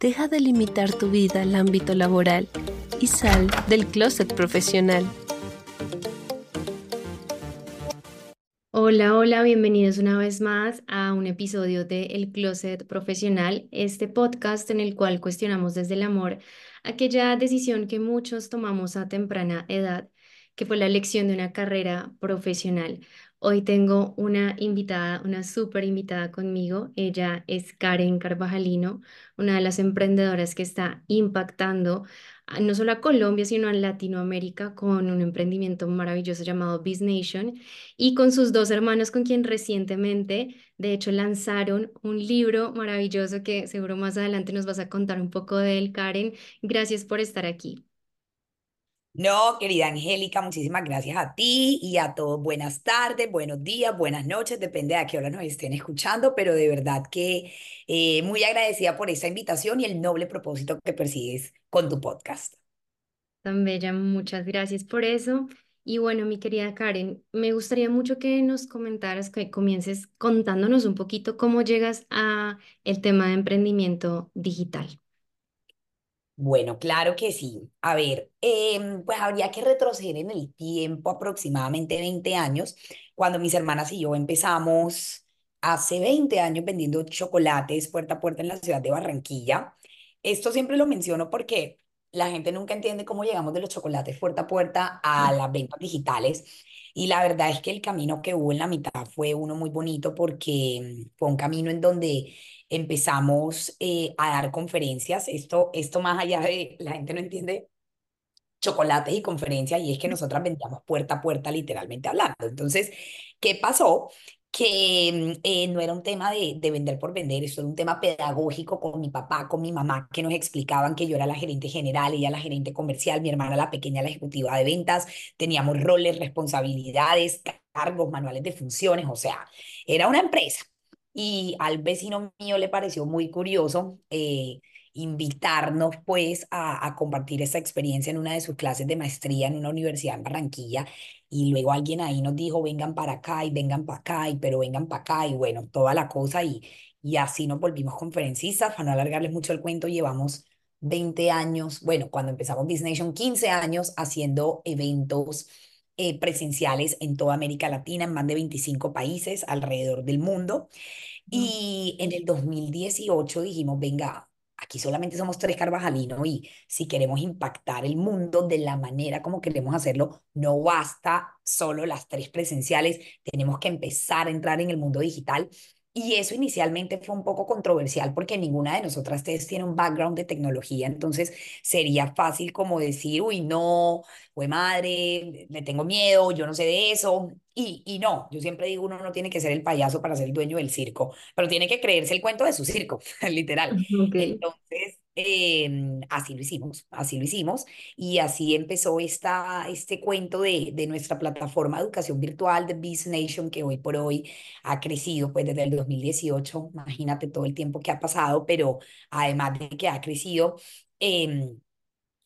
Deja de limitar tu vida al ámbito laboral y sal del closet profesional. Hola, hola, bienvenidos una vez más a un episodio de El Closet Profesional, este podcast en el cual cuestionamos desde el amor aquella decisión que muchos tomamos a temprana edad, que fue la elección de una carrera profesional. Hoy tengo una invitada, una súper invitada conmigo. Ella es Karen Carvajalino, una de las emprendedoras que está impactando no solo a Colombia, sino a Latinoamérica con un emprendimiento maravilloso llamado Biz Nation y con sus dos hermanos con quien recientemente, de hecho, lanzaron un libro maravilloso que seguro más adelante nos vas a contar un poco de él, Karen. Gracias por estar aquí. No, querida Angélica, muchísimas gracias a ti y a todos. Buenas tardes, buenos días, buenas noches, depende de a qué hora nos estén escuchando, pero de verdad que eh, muy agradecida por esta invitación y el noble propósito que persigues con tu podcast. Tan bella, muchas gracias por eso. Y bueno, mi querida Karen, me gustaría mucho que nos comentaras, que comiences contándonos un poquito cómo llegas a el tema de emprendimiento digital. Bueno, claro que sí. A ver, em, pues habría que retroceder en el tiempo aproximadamente 20 años, cuando mis hermanas y yo empezamos hace 20 años vendiendo chocolates puerta a puerta en la ciudad de Barranquilla. Esto siempre lo menciono porque la gente nunca entiende cómo llegamos de los chocolates puerta a puerta a las ventas digitales. Y la verdad es que el camino que hubo en la mitad fue uno muy bonito porque mm, fue un camino en donde empezamos eh, a dar conferencias. Esto, esto más allá de, la gente no entiende chocolates y conferencias, y es que nosotras vendíamos puerta a puerta literalmente hablando. Entonces, ¿qué pasó? Que mm, eh, no era un tema de, de, vender por vender, esto era un tema pedagógico con mi papá, con mi mamá, que nos explicaban que yo era la gerente general, ella la gerente comercial, mi hermana la pequeña, la ejecutiva de ventas, teníamos roles, responsabilidades, cargos, manuales de funciones, o sea, era una empresa. Y al vecino mío le pareció muy curioso eh, invitarnos pues a, a, compartir esta experiencia en una de sus clases de maestría en una universidad en Barranquilla y luego alguien ahí nos dijo vengan para acá y vengan para acá y pero vengan para acá y bueno, toda la cosa y, y así nos volvimos conferencistas, para no alargarles mucho el cuento, llevamos 20 años, bueno, cuando empezamos Business Nation, 15 años haciendo eventos eh, presenciales en toda América Latina, en más de 25 países alrededor del mundo. Y en el 2018 dijimos, venga, aquí solamente somos tres Carvajalinos y si queremos impactar el mundo de la manera como queremos hacerlo, no basta solo las tres presenciales, tenemos que empezar a entrar en el mundo digital. Y eso inicialmente fue un poco controversial porque ninguna de nosotras tres tiene un background de tecnología, entonces sería fácil como decir, uy, no, fue madre, le tengo miedo, yo no sé de eso. Y, y no, yo siempre digo, uno no tiene que ser el payaso para ser el dueño del circo, pero tiene que creerse el cuento de su circo, literal. Okay. Entonces, eh, así lo hicimos, así lo hicimos. Y así empezó esta, este cuento de, de nuestra plataforma de educación virtual de Biz Nation, que hoy por hoy ha crecido pues desde el 2018. Imagínate todo el tiempo que ha pasado, pero además de que ha crecido, eh,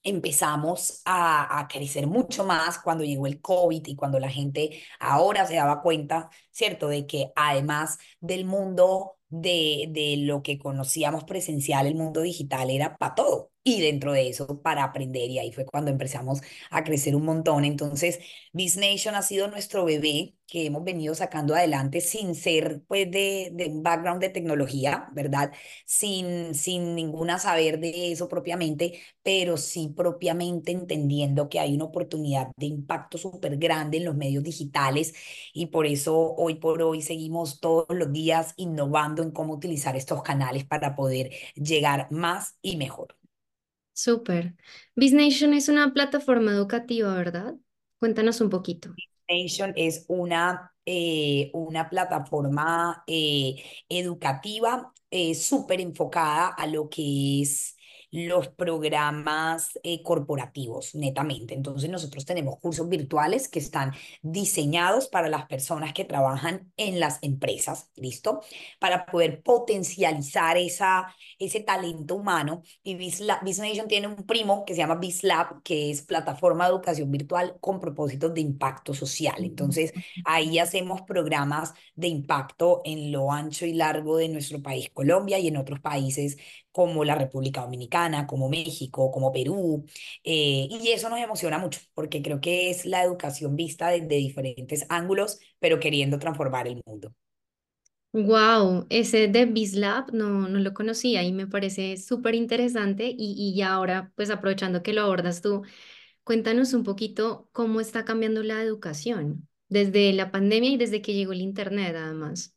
empezamos a, a, crecer mucho más cuando llegó el COVID y cuando la gente ahora se daba cuenta, ¿cierto?, de que además del mundo de, de lo que conocíamos presencial, el mundo digital era para todo y dentro de eso para aprender y ahí fue cuando empezamos a crecer un montón. Entonces, Biz Nation ha sido nuestro bebé que hemos venido sacando adelante sin ser pues de, de un background de tecnología, ¿verdad? Sin, sin ninguna saber de eso propiamente, pero sí propiamente entendiendo que hay una oportunidad de impacto súper grande en los medios digitales y por eso hoy por hoy seguimos todos los días innovando en cómo utilizar estos canales para poder llegar más y mejor. Súper. BizNation es una plataforma educativa, ¿verdad? Cuéntanos un poquito. BizNation es una, eh, una plataforma eh, educativa eh, súper enfocada a lo que es los programas eh, corporativos, netamente. Entonces nosotros tenemos cursos virtuales que están diseñados para las personas que trabajan en las empresas, ¿listo? Para poder potencializar esa, ese talento humano. Y Nation tiene un primo que se llama BizLab, que es plataforma de educación virtual con propósitos de impacto social. Entonces, ahí hacemos programas de impacto en lo ancho y largo de nuestro país, Colombia, y en otros países como la República Dominicana, como México, como Perú. Eh, y eso nos emociona mucho, porque creo que es la educación vista desde diferentes ángulos, pero queriendo transformar el mundo. Wow, ese de BizLab no, no lo conocía y me parece súper interesante y, y ahora, pues aprovechando que lo abordas tú, cuéntanos un poquito cómo está cambiando la educación desde la pandemia y desde que llegó el Internet, además.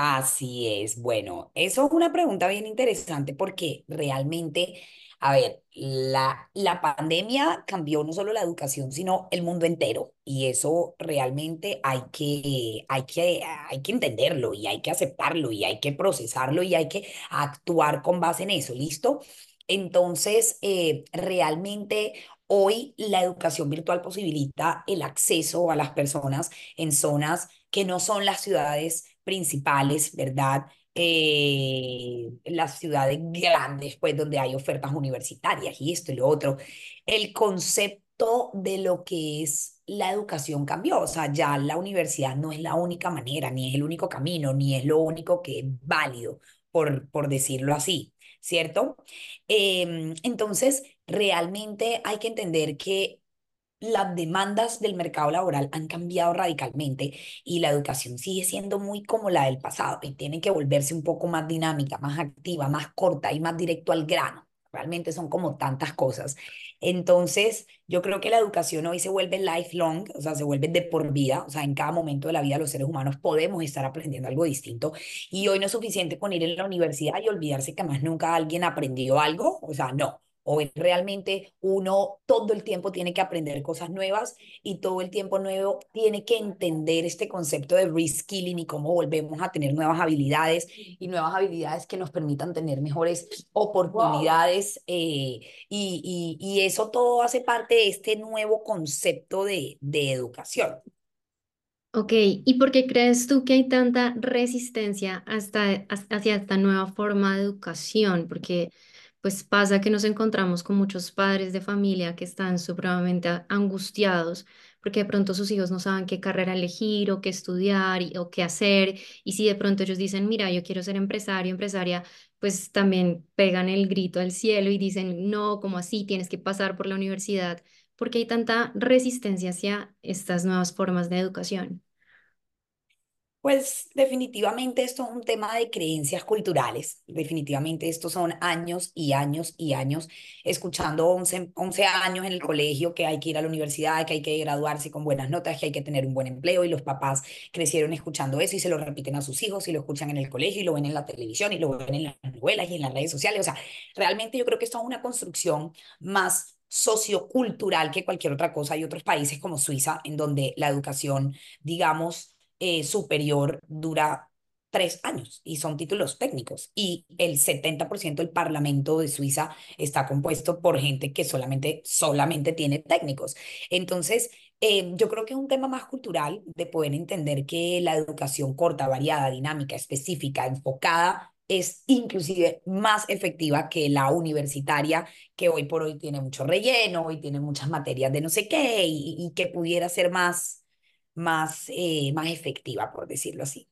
Así es. Bueno, eso es una pregunta bien interesante porque realmente, a ver, la, la pandemia cambió no solo la educación, sino el mundo entero. Y eso realmente hay que, hay que, hay que entenderlo y hay que aceptarlo y hay que procesarlo y hay que actuar con base en eso. ¿Listo? Entonces, eh, realmente hoy la educación virtual posibilita el acceso a las personas en zonas que no son las ciudades principales, ¿verdad? Eh, las ciudades grandes, pues donde hay ofertas universitarias y esto y lo otro. El concepto de lo que es la educación cambió, o sea, ya la universidad no es la única manera, ni es el único camino, ni es lo único que es válido, por, por decirlo así, ¿cierto? Em, entonces, realmente hay que entender que las demandas del mercado laboral han cambiado radicalmente y la educación sigue siendo muy como la del pasado y tiene que volverse un poco más dinámica, más activa, más corta y más directo al grano. Realmente son como tantas cosas. Entonces, yo creo que la educación hoy se vuelve lifelong, o sea, se vuelve de por vida, o sea, en cada momento de la vida los seres humanos podemos estar aprendiendo algo distinto y hoy no es suficiente con ir a la universidad y olvidarse que más nunca alguien aprendió algo, o sea, no o realmente uno todo el tiempo tiene que aprender cosas nuevas y todo el tiempo nuevo tiene que entender este concepto de reskilling y cómo volvemos a tener nuevas habilidades y nuevas habilidades que nos permitan tener mejores oportunidades eh, y, y, eso todo hace parte de este nuevo concepto de, de educación. Ok, ¿y por qué crees tú que hay tanta resistencia hasta, hacia esta nueva forma de educación? Porque pues pasa que nos encontramos con muchos padres de familia que están supremamente angustiados porque de pronto sus hijos no saben qué carrera elegir o qué estudiar o qué hacer. Y si de pronto ellos dicen, mira, yo quiero ser empresario, empresaria, pues también pegan el grito al cielo y dicen, no, como así? Tienes que pasar por la universidad. porque hay tanta resistencia hacia estas nuevas formas de educación? Pues definitivamente esto es un tema de creencias culturales. Definitivamente estos son años y años y años escuchando 11, 11 años en el colegio que hay que ir a la universidad, que hay que graduarse con buenas notas, que hay que tener un buen empleo y los papás crecieron escuchando eso y se lo repiten a sus hijos y lo escuchan en el colegio y lo ven en la televisión y lo ven en las novelas y en las redes sociales. O sea, realmente yo creo que esto es una construcción más sociocultural que cualquier otra cosa. Hay otros países como Suiza en donde la educación, digamos, eh, superior dura tres años y son títulos técnicos y el 70% del Parlamento de Suiza está compuesto por gente que solamente, solamente tiene técnicos. Entonces, eh, yo creo que es un tema más cultural de poder entender que la educación corta, variada, dinámica, específica, enfocada es inclusive más efectiva que la universitaria, que hoy por hoy tiene mucho relleno y tiene muchas materias de no sé qué y, y que pudiera ser más más, eh, más efectiva, por decirlo así.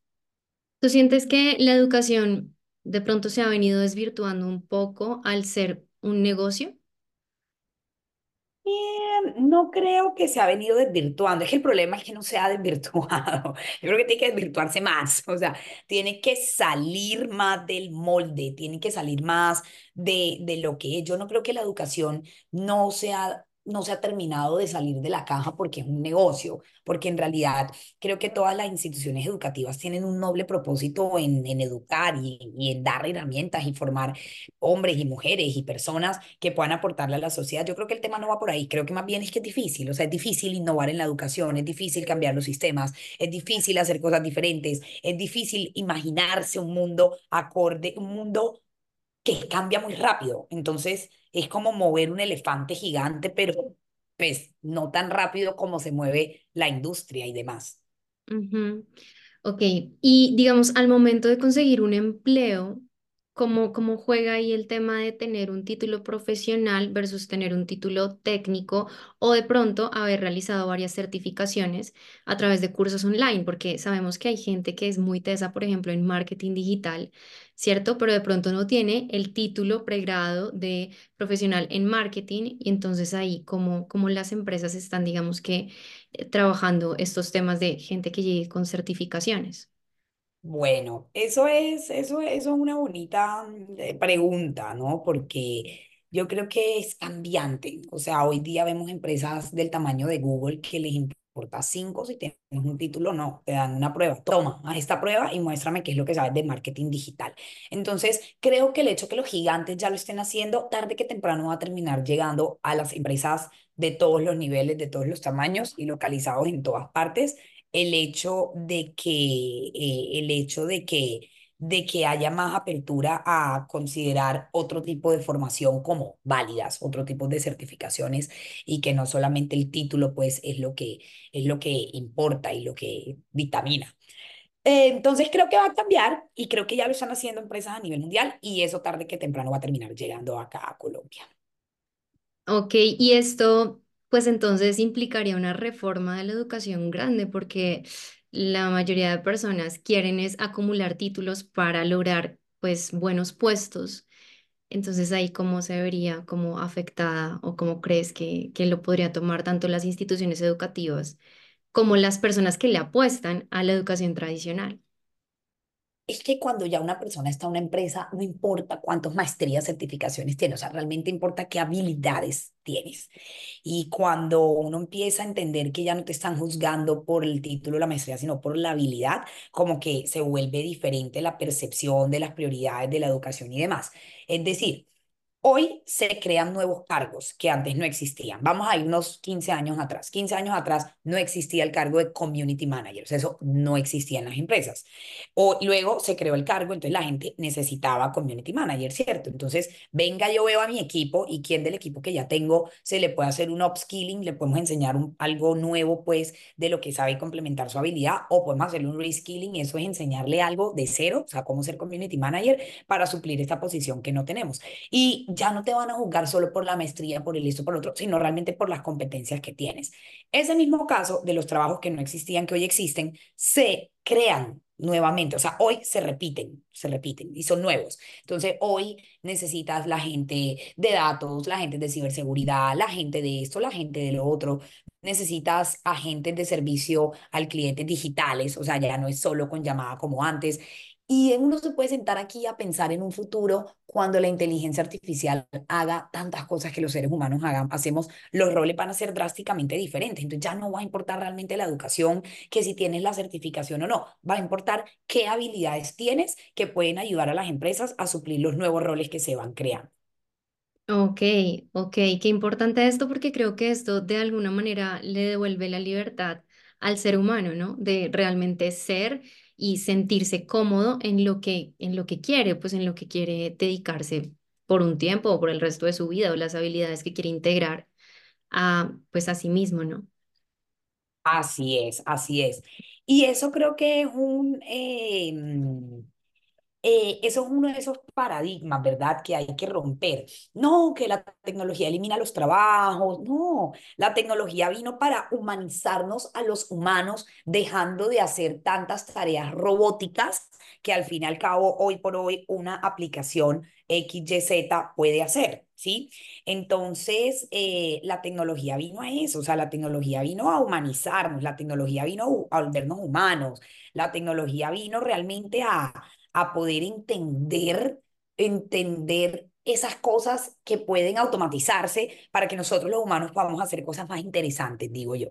¿Tú sientes que la educación de pronto se ha venido desvirtuando un poco al ser un negocio? no creo que se ha venido desvirtuando. Es que el problema es que no se ha desvirtuado. Yo creo que tiene que desvirtuarse más. O sea, tiene que salir más del molde, tiene que salir más de, de lo que es. Yo no creo que la educación no sea no se ha terminado de salir de la caja porque es un negocio, porque en realidad creo que todas las instituciones educativas tienen un noble propósito en, educar y, en dar herramientas y formar hombres y mujeres y personas que puedan aportarle a la sociedad. Yo creo que el tema no va por ahí, creo que más bien es que es difícil, o sea, es difícil innovar en la educación, es difícil cambiar los sistemas, es difícil hacer cosas diferentes, es difícil imaginarse un mundo acorde, un mundo que cambia muy rápido. Entonces, es como mover un elefante gigante, pero pues no tan rápido como se mueve la industria y demás. Ok, y digamos, al momento de conseguir un empleo, ¿cómo, cómo juega ahí el tema de tener un título profesional versus tener un título técnico o de pronto haber realizado varias certificaciones a través de cursos online? Porque sabemos que hay gente que es muy tesa, por ejemplo, en marketing digital, ¿cierto? Pero de pronto no tiene el título pregrado de profesional en marketing y entonces ahí como, como las empresas están, digamos que, eh, trabajando estos temas de gente que llegue con certificaciones. Bueno, eso es, eso, eso es una bonita mm, pregunta, ¿no? Porque yo creo que es cambiante. O sea, hoy día vemos empresas del tamaño de Google que les importa cinco si tienes un título no, te dan una prueba. Toma, haz esta prueba y muéstrame qué es lo que sabes de marketing digital. Entonces, creo que el hecho que los gigantes ya lo estén haciendo, tarde que temprano va a terminar llegando a las empresas de todos los niveles, de todos los tamaños y localizados en todas partes el hecho de que, eh, el hecho de que, de que haya más apertura a considerar otro tipo de formación como válidas, otro tipo de certificaciones y que no solamente el título pues es lo que, es lo que importa y lo que vitamina. Eh, entonces creo que va a cambiar y creo que ya lo están haciendo empresas a nivel mundial y eso tarde que temprano va a terminar llegando acá a Colombia. Ok, y esto pues entonces implicaría una reforma de la educación grande porque la mayoría de personas quieren es acumular títulos para lograr pues buenos puestos. Entonces ahí cómo se vería como afectada o cómo crees que, que lo podría tomar tanto las instituciones educativas como las personas que le apuestan a la educación tradicional es que cuando ya una persona está en una empresa, no importa cuántas maestrías, certificaciones tiene, o sea, realmente importa qué habilidades tienes. Y cuando uno empieza a entender que ya no te están juzgando por el título de la maestría, sino por la habilidad, como que se vuelve diferente la percepción de las prioridades de la educación y demás. Es decir, Hoy se crean nuevos cargos que antes no existían. Vamos a irnos 15 años atrás. 15 años atrás no existía el cargo de community managers. Eso no existía en las empresas. O luego se creó el cargo, entonces la gente necesitaba community manager, ¿cierto? Entonces, venga, yo veo a mi equipo y quién del equipo que ya tengo se le puede hacer un upskilling, le podemos enseñar algo nuevo, pues, de lo que sabe y complementar su habilidad, o podemos hacerle un reskilling, eso es enseñarle algo de cero, o sea, cómo ser community manager para suplir esta posición que no tenemos. Y ya no te van a juzgar solo por la maestría, por el esto, por el otro, sino realmente por las competencias que tienes. Ese mismo caso de los trabajos que no existían, que hoy existen, se crean nuevamente, o sea, hoy se repiten, se repiten y son nuevos. Entonces, hoy necesitas la gente de datos, la gente de ciberseguridad, la gente de esto, la gente de lo otro. Necesitas agentes de servicio al cliente digitales, o sea, ya no es solo con llamada como antes. Y uno se puede sentar aquí a pensar en un futuro cuando la inteligencia artificial haga tantas cosas que los seres humanos hagan, hacemos, los roles van a ser drásticamente diferentes. Entonces ya no va a importar realmente la educación, que si tienes la certificación o no, va a importar qué habilidades tienes que pueden ayudar a las empresas a suplir los nuevos roles que se van creando. Ok, ok, qué importante esto porque creo que esto de alguna manera le devuelve la libertad al ser humano, ¿no? De realmente ser y sentirse cómodo en lo que, en lo que quiere, pues en lo que quiere dedicarse por un tiempo o por el resto de su vida o las habilidades que quiere integrar a, pues a sí mismo, ¿no? Así es, así es. Y eso creo que es un, em, eh, eso es uno de esos paradigmas, ¿verdad? Que hay que romper. No, que la tecnología elimina los trabajos, no, la tecnología vino para humanizarnos a los humanos, dejando de hacer tantas tareas robóticas que al fin y al cabo, hoy por hoy, una aplicación XYZ puede hacer, ¿sí? Entonces, eh, la tecnología vino a eso, o sea, la tecnología vino a humanizarnos, la tecnología vino a volvernos humanos, la tecnología vino realmente a a poder entender, entender esas cosas que pueden automatizarse para que nosotros los humanos podamos hacer cosas más interesantes, digo yo.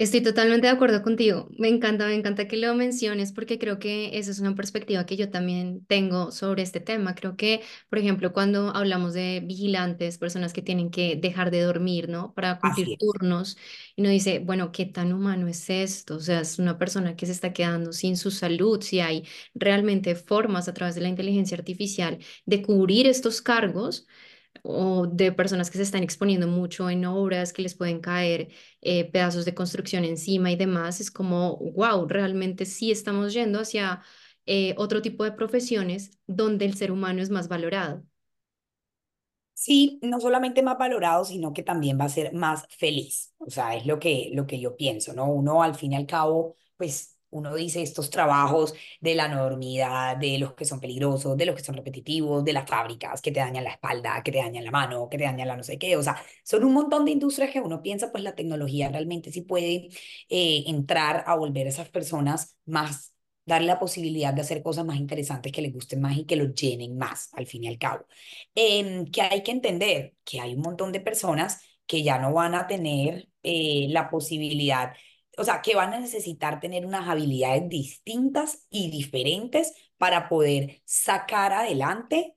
Estoy totalmente de acuerdo contigo. Me encanta, me encanta que lo menciones porque creo que esa es una perspectiva que yo también tengo sobre este tema. Creo que, por ejemplo, cuando hablamos de vigilantes, personas que tienen que dejar de dormir, ¿no? Para cumplir turnos, y uno dice, bueno, ¿qué tan humano es esto? O sea, es una persona que se está quedando sin su salud, si hay realmente formas a través de la inteligencia artificial de cubrir estos cargos o de personas que se están exponiendo mucho en obras que les pueden caer eh, pedazos de construcción encima y demás, es como, wow, realmente sí estamos yendo hacia eh, otro tipo de profesiones donde el ser humano es más valorado. Sí, no solamente más valorado, sino que también va a ser más feliz. O sea, es lo que, lo que yo pienso, ¿no? Uno al fin y al cabo, pues uno dice estos trabajos de la enormidad, de los que son peligrosos, de los que son repetitivos, de las fábricas que te dañan la espalda, que te dañan la mano, que te dañan la no sé qué. O sea, son un montón de industrias que uno piensa, pues la tecnología realmente sí puede eh, entrar a volver a esas personas más darle la posibilidad de hacer cosas más interesantes que les gusten más y que los llenen más, al fin y al cabo. Em, que hay que entender que hay un montón de personas que ya no van a tener eh, la posibilidad, o sea, que van a necesitar tener unas habilidades distintas y diferentes para poder sacar adelante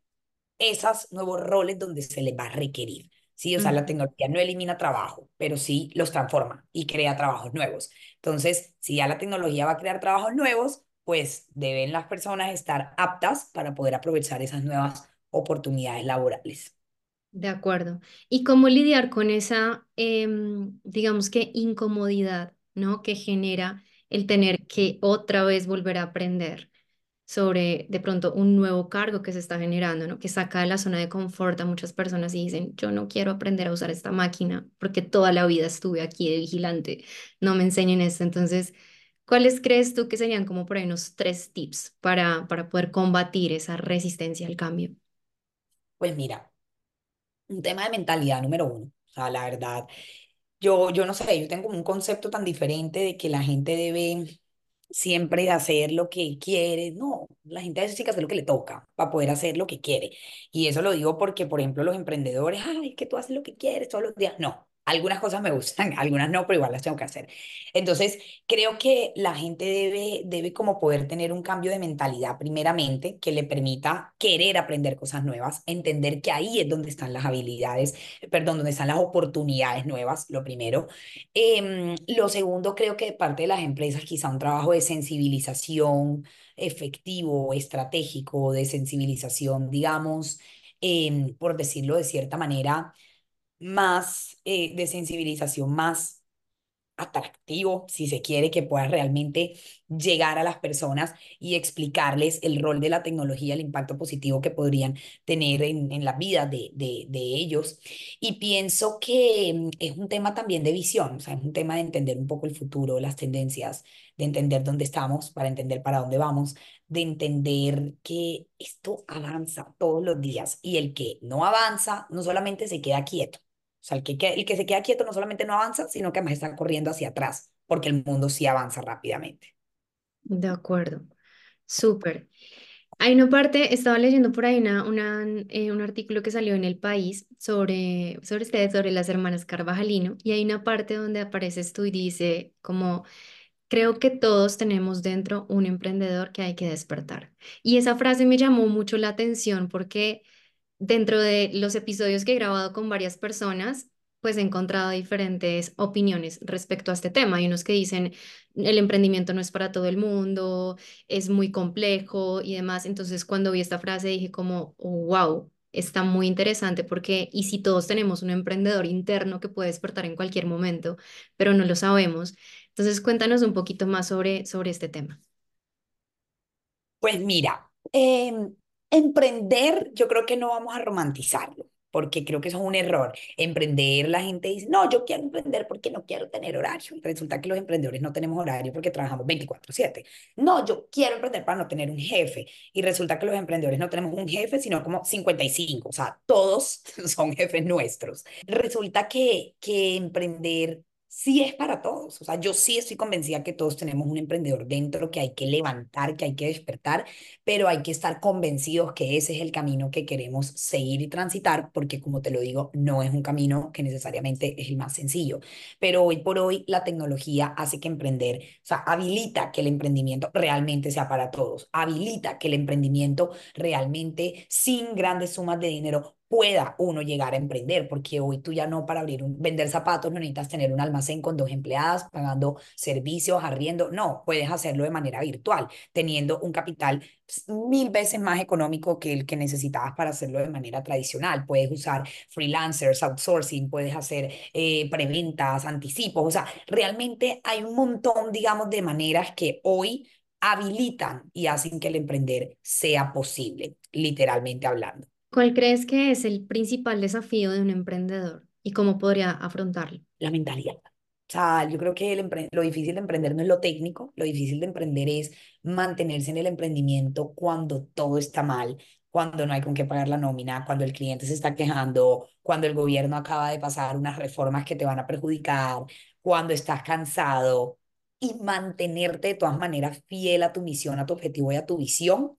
esos nuevos roles donde se les va a requerir. Sí, o sea, la tecnología no elimina trabajo, pero sí los transforma y crea trabajos nuevos. Entonces, si ya la tecnología va a crear trabajos nuevos, pues deben las personas estar aptas para poder aprovechar esas nuevas oportunidades laborales. De acuerdo. ¿Y cómo lidiar con esa, em, digamos que incomodidad, ¿no? Que genera el tener que otra vez volver a aprender sobre de pronto un nuevo cargo que se está generando, ¿no? Que saca de la zona de confort a muchas personas y dicen, yo no quiero aprender a usar esta máquina porque toda la vida estuve aquí de vigilante, no me enseñen esto. Entonces, ¿cuáles crees tú que serían como por ahí unos tres tips para, para poder combatir esa resistencia al cambio? Pues mira, un tema de mentalidad número uno. O sea, la verdad, yo, yo no sé, yo tengo un concepto tan diferente de que la gente debe siempre hacer lo que quiere. No, la gente a veces sí que hacer lo que le toca para poder hacer lo que quiere. Y eso lo digo porque, por ejemplo, los emprendedores, es que tú haces lo que quieres todos los días. No, algunas cosas me gustan, algunas no, pero igual las tengo que hacer. Entonces, creo que la gente debe, debe como poder tener un cambio de mentalidad, primeramente, que le permita querer aprender cosas nuevas, entender que ahí es donde están las habilidades, perdón, donde están las oportunidades nuevas, lo primero. Em, lo segundo, creo que de parte de las empresas, quizá un trabajo de sensibilización efectivo, estratégico, de sensibilización, digamos, em, por decirlo de cierta manera más eh, de sensibilización, más atractivo, si se quiere, que pueda realmente llegar a las personas y explicarles el rol de la tecnología, el impacto positivo que podrían tener en, en la vida de, de, de ellos. Y pienso que mm, es un tema también de visión, o sea, es un tema de entender un poco el futuro, las tendencias, de entender dónde estamos, para entender para dónde vamos, de entender que esto avanza todos los días y el que no avanza no solamente se queda quieto, o sea, el que, el que se queda quieto no solamente no avanza, sino que además está corriendo hacia atrás, porque el mundo sí avanza rápidamente. De acuerdo, súper. Hay una parte, estaba leyendo por ahí una, una, eh, un artículo que salió en El País sobre, sobre ustedes, sobre las hermanas Carvajalino, y hay una parte donde apareces tú y dice como, creo que todos tenemos dentro un emprendedor que hay que despertar. Y esa frase me llamó mucho la atención porque dentro de los episodios que he grabado con varias personas, pues he encontrado diferentes opiniones respecto a este tema. Hay unos que dicen, el emprendimiento no es para todo el mundo, es muy complejo y demás. Entonces, cuando vi esta frase dije como, wow, está muy interesante porque, ¿y si todos tenemos un emprendedor interno que puede despertar en cualquier momento, pero no lo sabemos? Entonces, cuéntanos un poquito más sobre, sobre este tema. Pues mira, em, emprender, yo creo que no vamos a romantizarlo, porque creo que eso es un error. Emprender, la gente dice, no, yo quiero emprender porque no quiero tener horario. Resulta que los emprendedores no tenemos horario porque trabajamos 24/7. No, yo quiero emprender para no tener un jefe. Y resulta que los emprendedores no tenemos un jefe, sino como 55. O sea, todos son jefes nuestros. Resulta que, que emprender sí es para todos. O sea, yo sí estoy convencida que todos tenemos un emprendedor dentro que hay que levantar, que hay que despertar, pero hay que estar convencidos que ese es el camino que queremos seguir y transitar, porque como te lo digo, no es un camino que necesariamente es el más sencillo. Pero hoy por hoy la tecnología hace que emprender, o sea, habilita que el emprendimiento realmente sea para todos, habilita que el emprendimiento realmente sin grandes sumas de dinero pueda uno llegar a emprender, porque hoy tú ya no para abrir un, vender zapatos no necesitas tener un almacén con dos empleadas pagando servicios, arriendo, no, puedes hacerlo de manera virtual, teniendo un capital mil veces más económico que el que necesitabas para hacerlo de manera tradicional. Puedes usar freelancers, outsourcing, puedes hacer eh, preventas, anticipos, o sea, realmente hay un montón, digamos, de maneras que hoy habilitan y hacen que el emprender sea posible, literalmente hablando. ¿Cuál crees que es el principal desafío de un emprendedor y cómo podría afrontarlo? La mentalidad. O sea, yo creo que el lo difícil de emprender no es lo técnico, lo difícil de emprender es mantenerse en el emprendimiento cuando todo está mal, cuando no hay con qué pagar la nómina, cuando el cliente se está quejando, cuando el gobierno acaba de pasar unas reformas que te van a perjudicar, cuando estás cansado y mantenerte de todas maneras fiel a tu misión, a tu objetivo y a tu visión,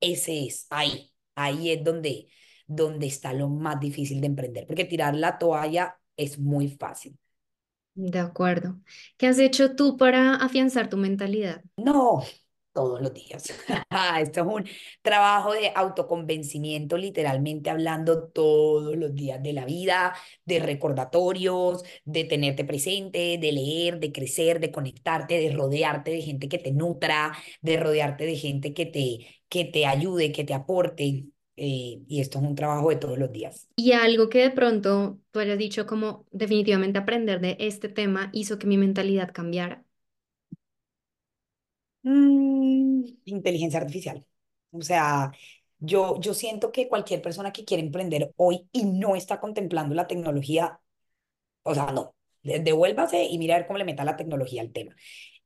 ese es ahí ahí es donde, donde está lo más difícil de emprender, porque tirar la toalla es muy fácil. De acuerdo. ¿Qué has hecho tú para afianzar tu mentalidad? No, todos los días. Esto es un trabajo de autoconvencimiento, literalmente hablando todos los días de la vida, de recordatorios, de tenerte presente, de leer, de crecer, de conectarte, de rodearte de gente que te nutra, de rodearte de gente que te, que te ayude, que te aporte. Eh, y esto es un trabajo de todos los días. Y algo que de pronto tú hayas dicho como definitivamente aprender de este tema hizo que mi mentalidad cambiara. Mm, inteligencia artificial. O sea, yo, yo siento que cualquier persona que quiere emprender hoy y no está contemplando la tecnología, o sea, no, devuélvase y mira a ver cómo le meta la tecnología al tema.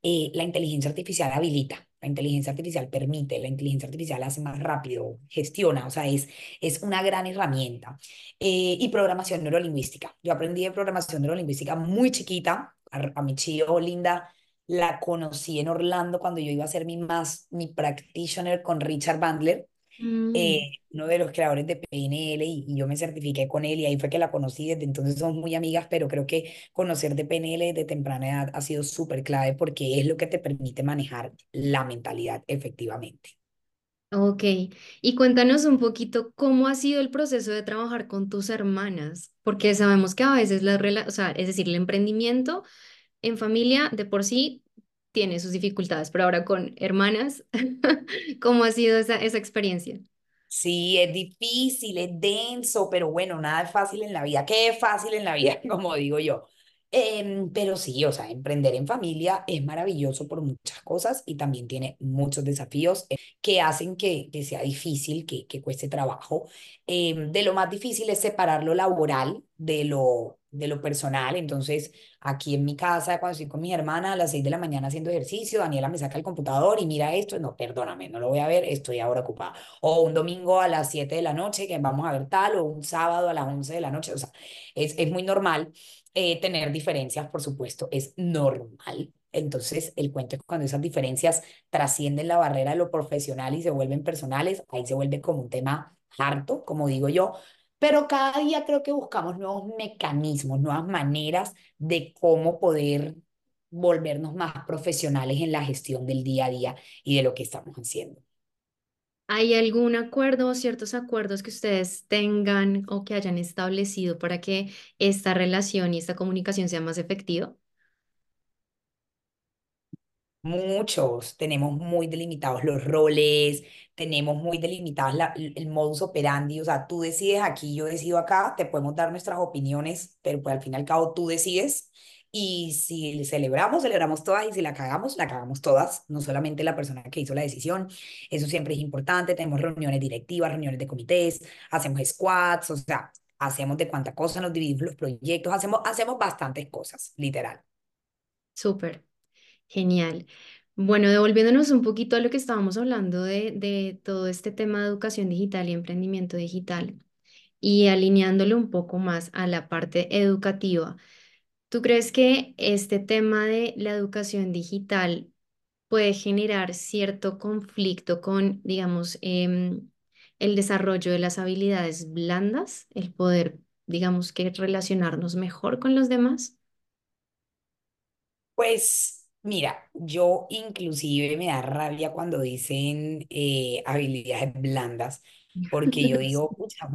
Eh, la inteligencia artificial habilita, la inteligencia artificial permite, la inteligencia artificial hace más rápido, gestiona, o sea, es, es una gran herramienta. Eh, y programación neurolingüística. Yo aprendí programación neurolingüística muy chiquita, a, a mi chío Linda la conocí en Orlando cuando yo iba a hacer mi, más, mi practitioner con Richard Bandler, eh, mm. uno de los creadores de PNL, y, y, yo me certifiqué con él y ahí fue que la conocí. Desde entonces somos muy amigas, pero creo que conocer de PNL de temprana edad ha sido súper clave porque es lo que te permite manejar la mentalidad efectivamente. Ok, y cuéntanos un poquito cómo ha sido el proceso de trabajar con tus hermanas, porque sabemos que a veces la, o sea, es decir, el emprendimiento en familia de por sí tiene sus dificultades, pero ahora con hermanas, ¿cómo ha sido esa, esa experiencia? Sí, es difícil, es denso, pero bueno, nada es fácil en la vida. ¿Qué es fácil en la vida? Como digo yo. Em, pero sí, o sea, emprender en familia es maravilloso por muchas cosas y también tiene muchos desafíos eh, que hacen que, que sea difícil, que, que cueste trabajo. Em, de lo más difícil es separar lo laboral de lo, de lo personal. Entonces, aquí en mi casa, cuando estoy con mi hermana a las 6 de la mañana haciendo ejercicio, Daniela me saca el computador y mira esto. No, perdóname, no lo voy a ver, estoy ahora ocupada. O un domingo a las 7 de la noche que vamos a ver tal, o un sábado a las 11 de la noche. O sea, es, es muy normal eh, tener diferencias, por supuesto, es normal. Entonces, el cuento es cuando esas diferencias trascienden la barrera de lo profesional y se vuelven personales, ahí se vuelve como un tema harto, como digo yo, pero cada día creo que buscamos nuevos mecanismos, nuevas maneras de cómo poder volvernos más profesionales en la gestión del día a día y de lo que estamos haciendo. ¿Hay algún acuerdo o ciertos acuerdos que ustedes tengan o que hayan establecido para que esta relación y esta comunicación sea más efectiva? Muchos, tenemos muy delimitados los roles, tenemos muy delimitados la, el modus operandi, o sea, tú decides aquí, yo decido acá, te podemos dar nuestras opiniones, pero pues al fin y al cabo tú decides y si celebramos, celebramos todas y si la cagamos, la cagamos todas, no solamente la persona que hizo la decisión. Eso siempre es importante. Tenemos reuniones directivas, reuniones de comités, hacemos squads, o sea, hacemos de cuánta cosa, nos dividimos los proyectos, hacemos, hacemos bastantes cosas, literal. Súper, genial. Bueno, devolviéndonos un poquito a lo que estábamos hablando de, de todo este tema de educación digital y emprendimiento digital y alineándolo un poco más a la parte educativa. ¿Tú crees que este tema de la educación digital puede generar cierto conflicto con, digamos, em, el desarrollo de las habilidades blandas, el poder, digamos, que relacionarnos mejor con los demás? Pues mira, yo inclusive me da rabia cuando dicen eh, habilidades blandas, porque yo digo, "Pucha,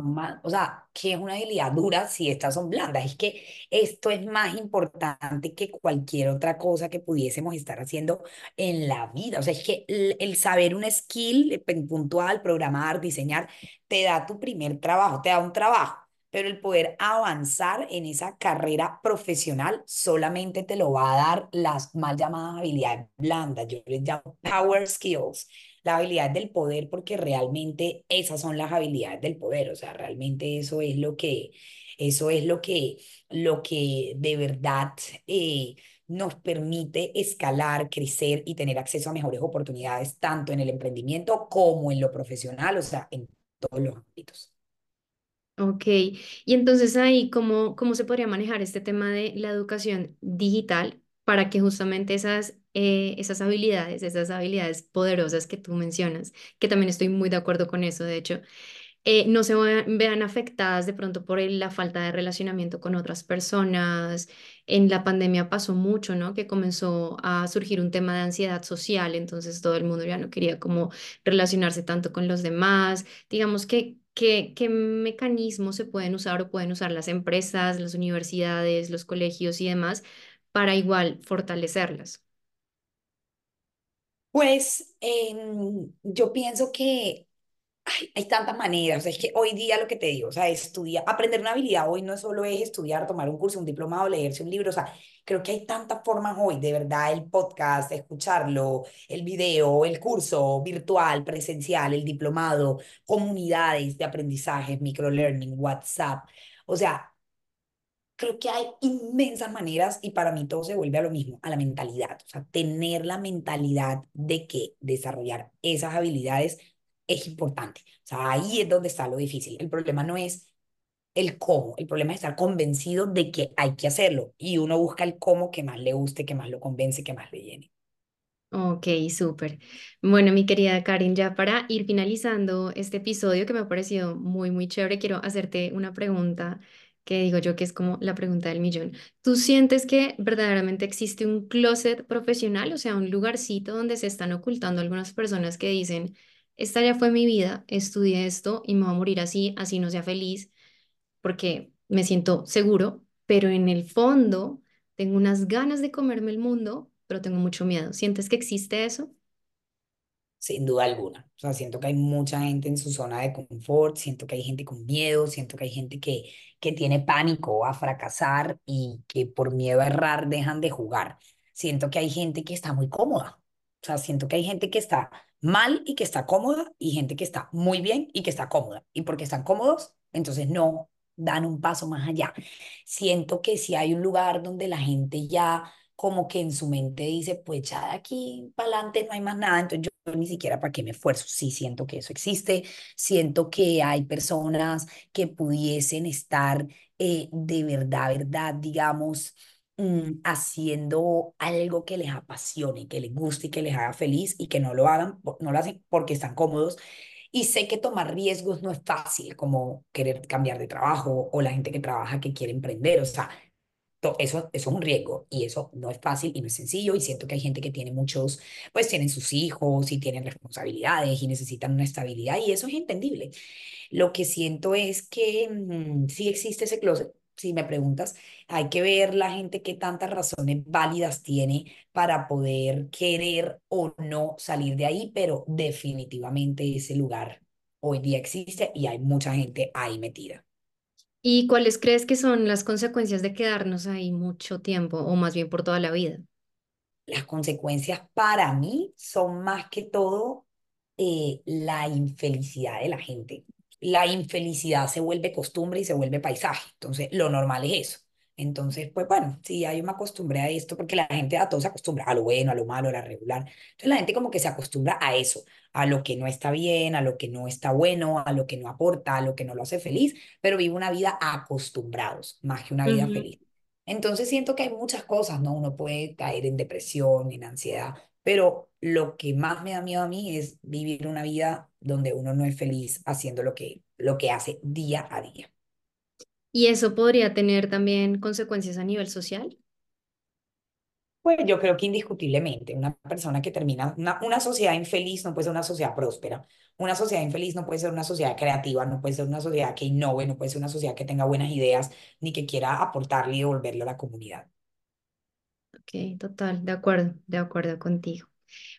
o sea, ¿qué es una habilidad dura si estas son blandas? Es que esto es más importante que cualquier otra cosa que pudiésemos estar haciendo en la vida. O sea, es que el, el saber un skill eh, puntual, programar, diseñar, te da tu primer trabajo, te da un trabajo pero el poder avanzar en esa carrera profesional solamente te lo va a dar las mal llamadas habilidades blandas. Yo les llamo power skills, la habilidad del poder, porque realmente esas son las habilidades del poder. O sea, realmente eso es lo que, eso es lo que, lo que de verdad eh, nos permite escalar, crecer y tener acceso a mejores oportunidades, tanto en el emprendimiento como en lo profesional, o sea, en todos los ámbitos. Ok, y entonces ahí, ¿cómo, cómo se podría manejar este tema de la educación digital para que justamente esas, eh, esas habilidades, esas habilidades poderosas que tú mencionas, que también estoy muy de acuerdo con eso, de hecho, eh, no se vean, afectadas de pronto por la falta de relacionamiento con otras personas. En la pandemia pasó mucho, ¿no? Que comenzó a surgir un tema de ansiedad social, entonces todo el mundo ya no quería como relacionarse tanto con los demás. Digamos que, ¿qué mecanismos se pueden usar o pueden usar las empresas, las universidades, los colegios y demás para igual fortalecerlas? Pues em, yo pienso que Ay, hay tantas maneras, es que hoy día lo que te digo, o sea, estudiar, aprender una habilidad hoy no solo es estudiar, tomar un curso, un diplomado, leerse un libro, o sea, creo que hay tantas formas hoy, de verdad, el podcast, escucharlo, el video, el curso virtual, presencial, el diplomado, comunidades de aprendizaje, microlearning, WhatsApp, o sea, Creo que hay inmensas maneras y para mí todo se vuelve a lo mismo, a la mentalidad. O sea, tener la mentalidad de que desarrollar esas habilidades es importante. O sea, ahí es donde está lo difícil. El problema no es el cómo, el problema es estar convencido de que hay que hacerlo y uno busca el cómo que más le guste, que más lo convence, que más le llene. Ok, súper. Bueno, mi querida Karen, ya para ir finalizando este episodio que me ha parecido muy, muy chévere, quiero hacerte una pregunta que digo yo que es como la pregunta del millón. ¿Tú sientes que verdaderamente existe un closet profesional, o sea, un lugarcito donde se están ocultando algunas personas que dicen, esta ya fue mi vida, estudié esto y me voy a morir así, así no sea feliz? porque me siento seguro, pero en el fondo tengo unas ganas de comerme el mundo, pero tengo mucho miedo. ¿Sientes que existe eso? Sin duda alguna. O sea, siento que hay mucha gente en su zona de confort, siento que hay gente con miedo, siento que hay gente que, que tiene pánico a fracasar y que por miedo a errar dejan de jugar. Siento que hay gente que está muy cómoda. O sea, siento que hay gente que está mal y que está cómoda y gente que está muy bien y que está cómoda. Y porque están cómodos, entonces no dan un paso más allá. Siento que si hay un lugar donde la gente ya como que en su mente dice, pues ya de aquí para adelante no hay más nada, entonces yo ni siquiera para qué me esfuerzo. Sí siento que eso existe, siento que hay personas que pudiesen estar eh, de verdad, verdad, digamos, mm, haciendo algo que les apasione, que les guste y que les haga feliz y que no lo hagan, no lo hacen porque están cómodos. Y sé que tomar riesgos no es fácil, como querer cambiar de trabajo o la gente que trabaja que quiere emprender, o sea, Eso, es un riesgo y eso no es fácil y no es sencillo y siento que hay gente que tiene muchos, pues tienen sus hijos y tienen responsabilidades y necesitan una estabilidad y eso es entendible. Lo que siento es que mm, sí existe ese closet. Si me preguntas, hay que ver la gente qué tantas razones válidas tiene para poder querer o no salir de ahí, pero definitivamente ese lugar hoy día existe y hay mucha gente ahí metida. ¿Y cuáles crees que son las consecuencias de quedarnos ahí mucho tiempo o más bien por toda la vida? Las consecuencias para mí son más que todo eh, la infelicidad de la gente. La infelicidad se vuelve costumbre y se vuelve paisaje. Entonces, lo normal es eso. Entonces, pues bueno, sí, hay me acostumbré a esto porque la gente a todo se acostumbra, a lo bueno, a lo malo, a lo regular. Entonces, la gente como que se acostumbra a eso, a lo que no está bien, a lo que no está bueno, a lo que no aporta, a lo que no lo hace feliz, pero vive una vida acostumbrados más que una vida feliz. Entonces siento que hay muchas cosas, ¿no? Uno puede caer en depresión, en ansiedad, pero lo que más me da miedo a mí es vivir una vida donde uno no es feliz haciendo lo que, lo que hace día a día. ¿Y eso podría tener también consecuencias a nivel social? Pues yo creo que indiscutiblemente una persona que termina, una, una sociedad infeliz no puede ser una sociedad próspera, una sociedad infeliz no puede ser una sociedad creativa, no puede ser una sociedad que innove, no puede ser una sociedad que tenga buenas ideas, ni que quiera aportarle y devolverle a la comunidad. Ok, total, de acuerdo, de acuerdo contigo.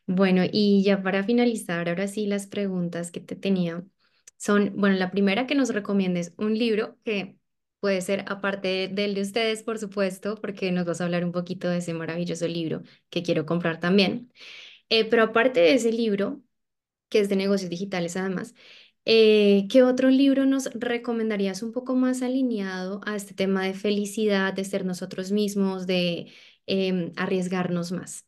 Bueno, y ya para finalizar, ahora sí las preguntas que te tenía son, bueno, la primera que nos recomiendes un libro que puede ser aparte del de ustedes, por supuesto, porque nos vas a hablar un poquito de ese maravilloso libro que quiero comprar también. Eh, pero aparte de ese libro, que es de negocios digitales además, eh, ¿qué otro libro nos recomendarías un poco más alineado a este tema de felicidad, de ser nosotros mismos, de em, arriesgarnos más?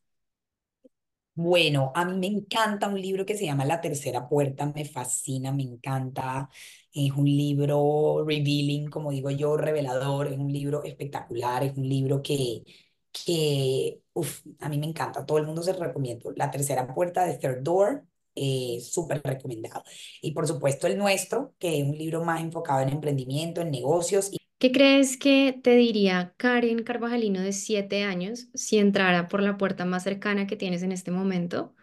Bueno, a mí me encanta un libro que se llama La Tercera Puerta, me fascina, me encanta. Es un libro revealing, como digo yo, revelador, es un libro espectacular, es un libro que, que uf, a mí me encanta, todo el mundo se lo recomiendo. La Tercera Puerta de Third Door, eh, súper recomendado. Y por supuesto el nuestro, que es un libro más enfocado en emprendimiento, en negocios. ¿Qué crees que te diría Karen Carvajalino de siete años si entrara por la puerta más cercana que tienes en este momento,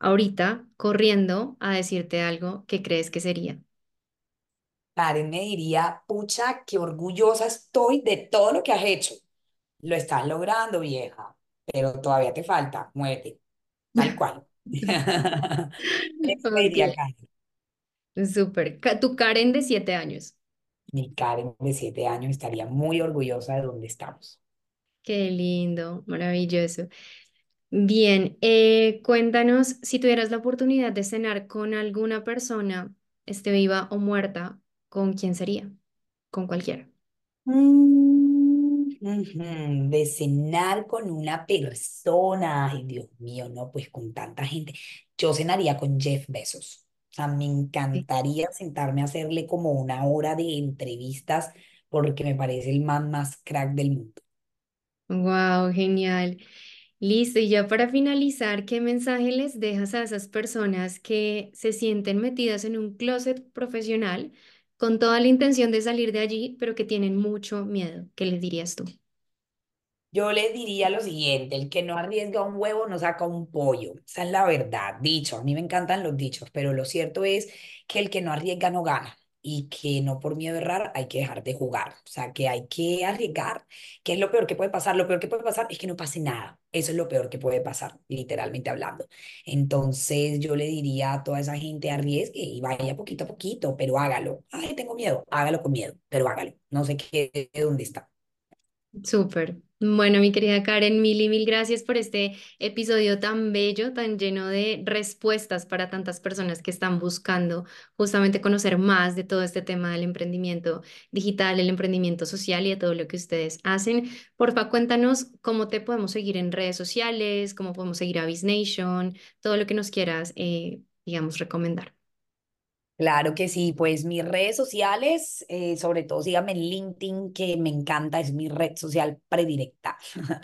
ahorita, corriendo a decirte algo que crees que sería? Karen me diría, pucha, qué orgullosa estoy de todo lo que has hecho. Lo estás logrando, vieja, pero todavía te falta, muévete, tal cual. Eso me diría Karen. súper. Tu Karen de siete años. Mi Karen de siete años estaría muy orgullosa de donde estamos. Qué lindo, maravilloso. Bien, eh, cuéntanos si tuvieras la oportunidad de cenar con alguna persona, esté viva o muerta, ¿con quién sería? Con cualquiera. Mm, De cenar con una persona, ay Dios mío, no, pues con tanta gente. Yo cenaría con Jeff Bezos. O sea, me encantaría sentarme a hacerle como una hora de entrevistas porque me parece el man más crack del mundo. Wow, genial. Listo, y ya para finalizar, ¿qué mensaje les dejas a esas personas que se sienten metidas en un closet profesional con toda la intención de salir de allí, pero que tienen mucho miedo? ¿Qué les dirías tú? Yo les diría lo siguiente, el que no arriesga un huevo no saca un pollo. Esa es la verdad, dicho. A mí me encantan los dichos, pero lo cierto es que el que no arriesga no gana y que no por miedo a errar hay que dejar de jugar. O sea, que hay que arriesgar. ¿Qué es lo peor que puede pasar? Lo peor que puede pasar es que no pase nada. Eso es lo peor que puede pasar, literalmente hablando. Entonces yo le diría a toda esa gente arriesgue y vaya poquito a poquito, pero hágalo. Ay, tengo miedo, hágalo con miedo, pero hágalo. No sé qué, dónde está. Súper. Bueno, mi querida Karen, mil y mil gracias por este episodio tan bello, tan lleno de respuestas para tantas personas que están buscando justamente conocer más de todo este tema del emprendimiento digital, el emprendimiento social y de todo lo que ustedes hacen. Porfa, cuéntanos cómo te podemos seguir en redes sociales, cómo podemos seguir a Nation, todo lo que nos quieras, eh, digamos, recomendar. Claro que sí, pues mis redes sociales, eh, sobre todo síganme en LinkedIn, que me encanta, es mi red social predilecta.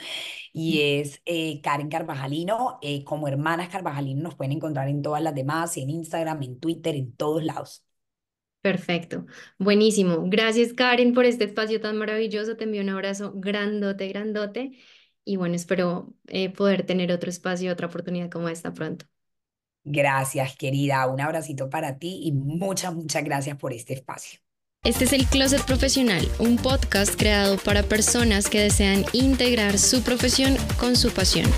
Y es eh, Karen Carvajalino, eh, como hermanas Carvajalino nos pueden encontrar en todas las demás, en Instagram, en Twitter, en todos lados. Perfecto, buenísimo. Gracias, Karen, por este espacio tan maravilloso. Te envío un abrazo grandote, grandote. Y bueno, espero eh, poder tener otro espacio, otra oportunidad como esta pronto. Gracias, querida, un abracito para ti y muchas, muchas gracias por este espacio. Este es el Closet Profesional, un podcast creado para personas que desean integrar su profesión con su pasión.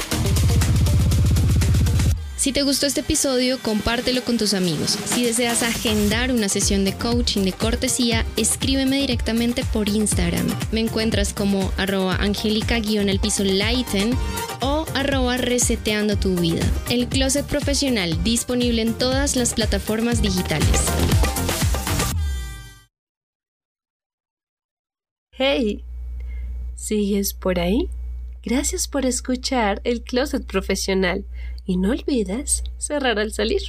Si te gustó este episodio, compártelo con tus amigos. Si deseas agendar una sesión de coaching de cortesía, escríbeme directamente por Instagram. Me encuentras como arroba angélica-el piso lighten o arroba reseteando tu vida. El Closet Profesional, disponible en todas las plataformas digitales. Hey, ¿sigues por ahí? Gracias por escuchar el Closet Profesional y no olvides cerrar al salir.